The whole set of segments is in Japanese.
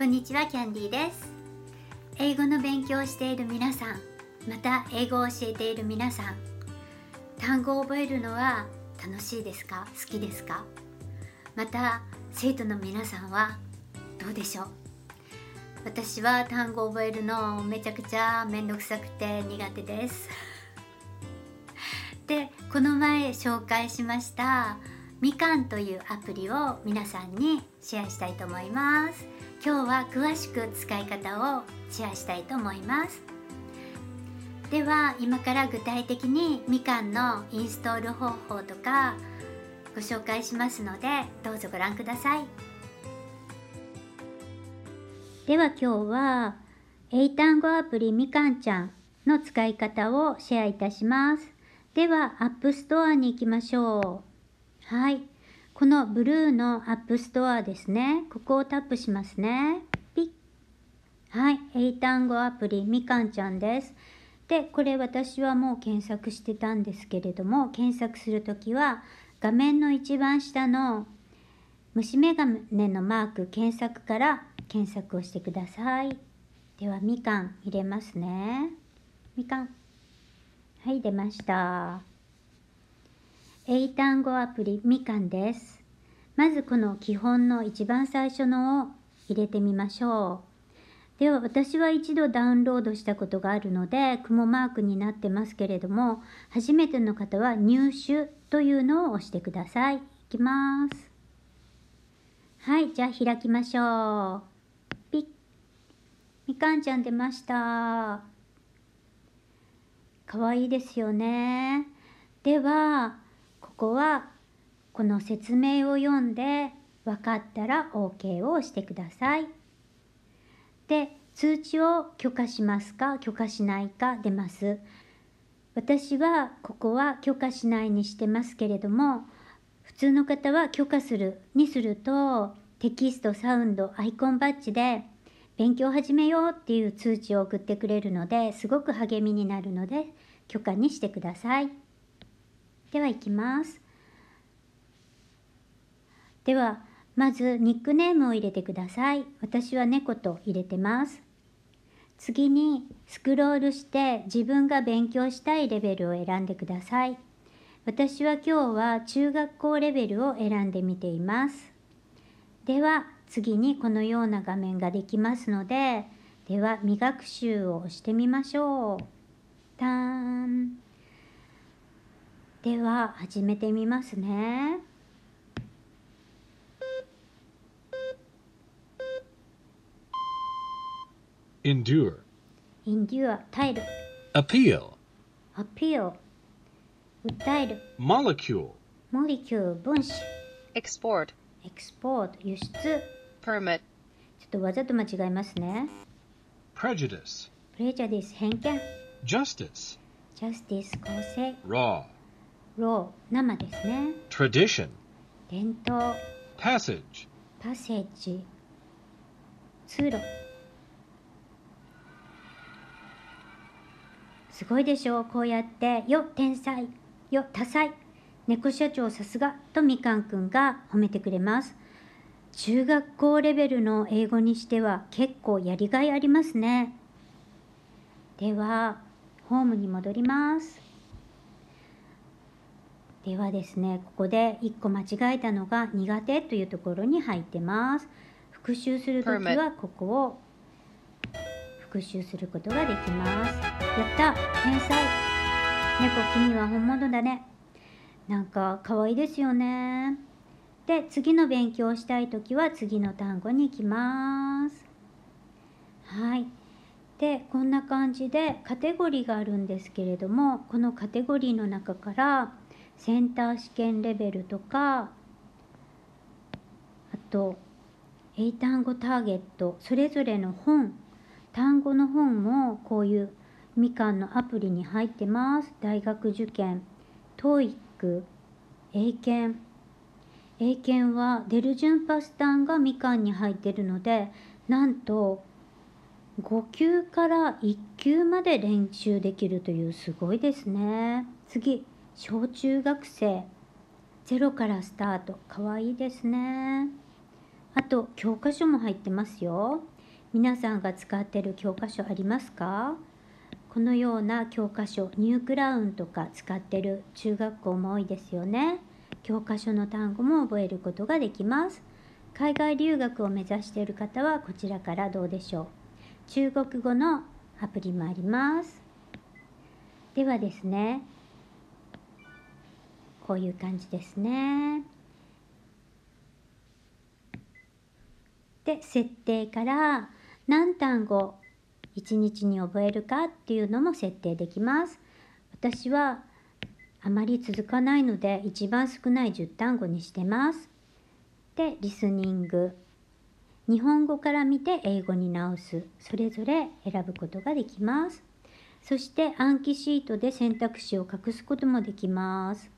こんにちはキャンディーです。英語の勉強をしている皆さんまた英語を教えている皆さん単語を覚えるのは楽しいですか？好きですか？また生徒の皆さんはどうでしょう？私は単語を覚えるのめちゃくちゃめんどくさくて苦手です。でこの前紹介しましたみかんというアプリを皆さんにシェアしたいと思います。今日は詳しく使い方をシェアしたいと思います。では今から具体的にみかんのインストール方法とかご紹介しますのでどうぞご覧ください。では今日は英単語アプリみかんちゃんの使い方をシェアいたします。では App Store に行きましょう。はい。このブルーの App Store ですね。ここをタップしますね。ピッ。はい。英単語アプリみかんちゃんです。でこれ私はもう検索してたんですけれども検索する時は画面の一番下の虫眼鏡のマーク検索から検索をしてください。ではみかん入れますね。みかん。はい出ました。英単語アプリみかんですまずこの基本の一番最初のを入れてみましょうでは私は一度ダウンロードしたことがあるので雲マークになってますけれども初めての方は入手というのを押してください。いきます。はい、じゃあ開きましょう。ピッ。みかんちゃん出ました。かわいいですよね。では、ここはこの説明を読んで分かったら OK を押してください。で通知を許可しますか？許可しないか？出ます。私はここは許可しないにしてますけれども普通の方は許可するにするとテキストサウンドアイコンバッジで勉強始めようっていう通知を送ってくれるのですごく励みになるので許可にしてください。では行きますではまずニックネームを入れてください。私は猫と入れてます。次にスクロールして自分が勉強したいレベルを選んでください。私は今日は中学校レベルを選んでみています。では次にこのような画面ができますので、では未学習をしてみましょう。ターン。では始めてみますね。endure, endure 耐える appeal, appeal 訴える molecule, molecule 分子 export, export 輸出ちょ permit, っとわざと間違えますね prejudice, prejudice 偏見 justice, justice 公正 raw, law 生ですね。Tradition, 伝統。Passage, パセージ。通路。すごいでしょう。こうやって「よ天才」「よ多彩」「猫社長さすが」とみかんくんが褒めてくれます。中学校レベルの英語にしては結構やりがいありますね。ではホームに戻りますではですねここで1個間違えたのが苦手というところに入ってます。復習するときはここを復習することができます。やった。天才。猫君は本物だね。なんか可愛いですよね。で次の勉強をしたい時は次の単語に行きます。はい。でこんな感じでカテゴリーがあるんですけれどもこのカテゴリーの中からセンター試験レベルとかあと英単語ターゲットそれぞれの本単語の本もこういうみかんのアプリに入ってます。大学受験、TOEIC、英検。英検はデルジュンパスタンがみかんに入ってるので、なんと5級から1級まで練習できるというすごいですね。次、小中学生。ゼロからスタート。かわいいですね。あと教科書も入ってますよ皆さんが使ってる教科書ありますか？このような教科書 New Crown とか使ってる中学校も多いですよね教科書の単語も覚えることができます海外留学を目指している方はこちらからどうでしょう中国語のアプリもありますではですねこういう感じですね。で設定から何単語1日に覚えるかっていうのも設定できます。私はあまり続かないので一番少ない10単語にしてます。でリスニング。日本語から見て英語に直す。それぞれ選ぶことができます。そして暗記シートで選択肢を隠すこともできます。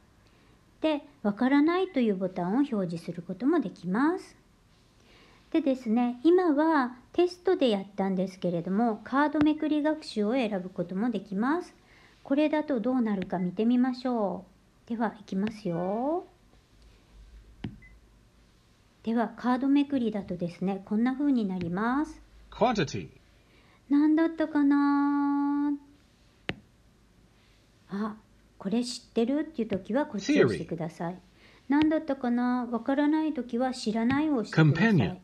でわからないというボタンを表示することもできます。でですね今はテストでやったんですけれどもカードめくり学習を選ぶこともできます。これだとどうなるか見てみましょう。ではいきますよ。ではカードめくりだとですねこんな風になります。Quantity. 何だったかなあこれ知ってる？っていう時はこっちを押してください。何だったかな？わからない時は知らないを押してください。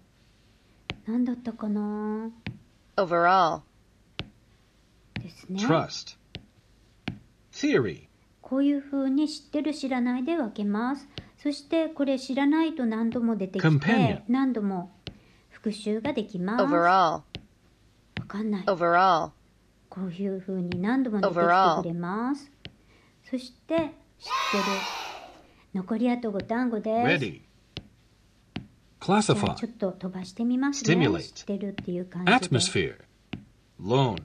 何だったかな？Overall, ですね。Trust. Theory. こういう風に知ってる知らないで分けます。そしてこれ知らないと何度も出てきて何度も復習ができます。Overall, わかんない。Overall, こういう風に何度も出てきてくれます。そして知ってる。残りあと5単語です。Ready. ちょっと飛ばしてみますね。知ってるっていう感じで。Atmosphere. Loan.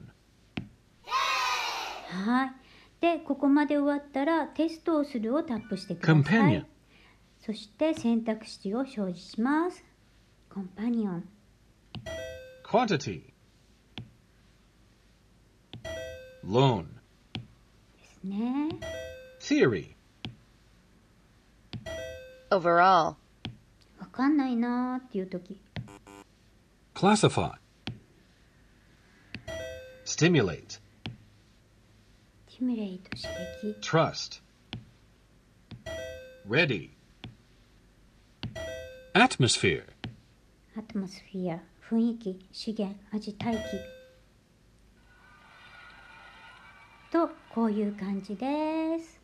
はい。で、ここまで終わったらテストをするをタップしてください。そして選択肢を表示します。コンパニオン。Quantity. Loan. ですね。Theory. overall, わかんないなーっていう時。Classify. Stimulate. ティミュレイト刺激。Trust. Ready. Atmosphere. アトモスフィア、雰囲気、資源、味、大気。と、こういう感じです。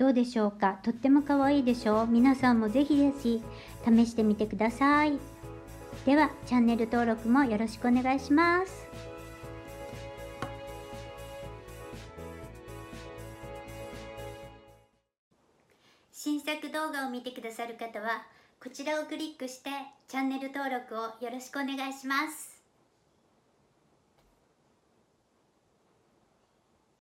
どうでしょうか？とっても可愛いでしょう？皆さんもぜひぜひ試してみてください。では、チャンネル登録もよろしくお願いします。新作動画を見てくださる方はこちらをクリックしてチャンネル登録をよろしくお願いします。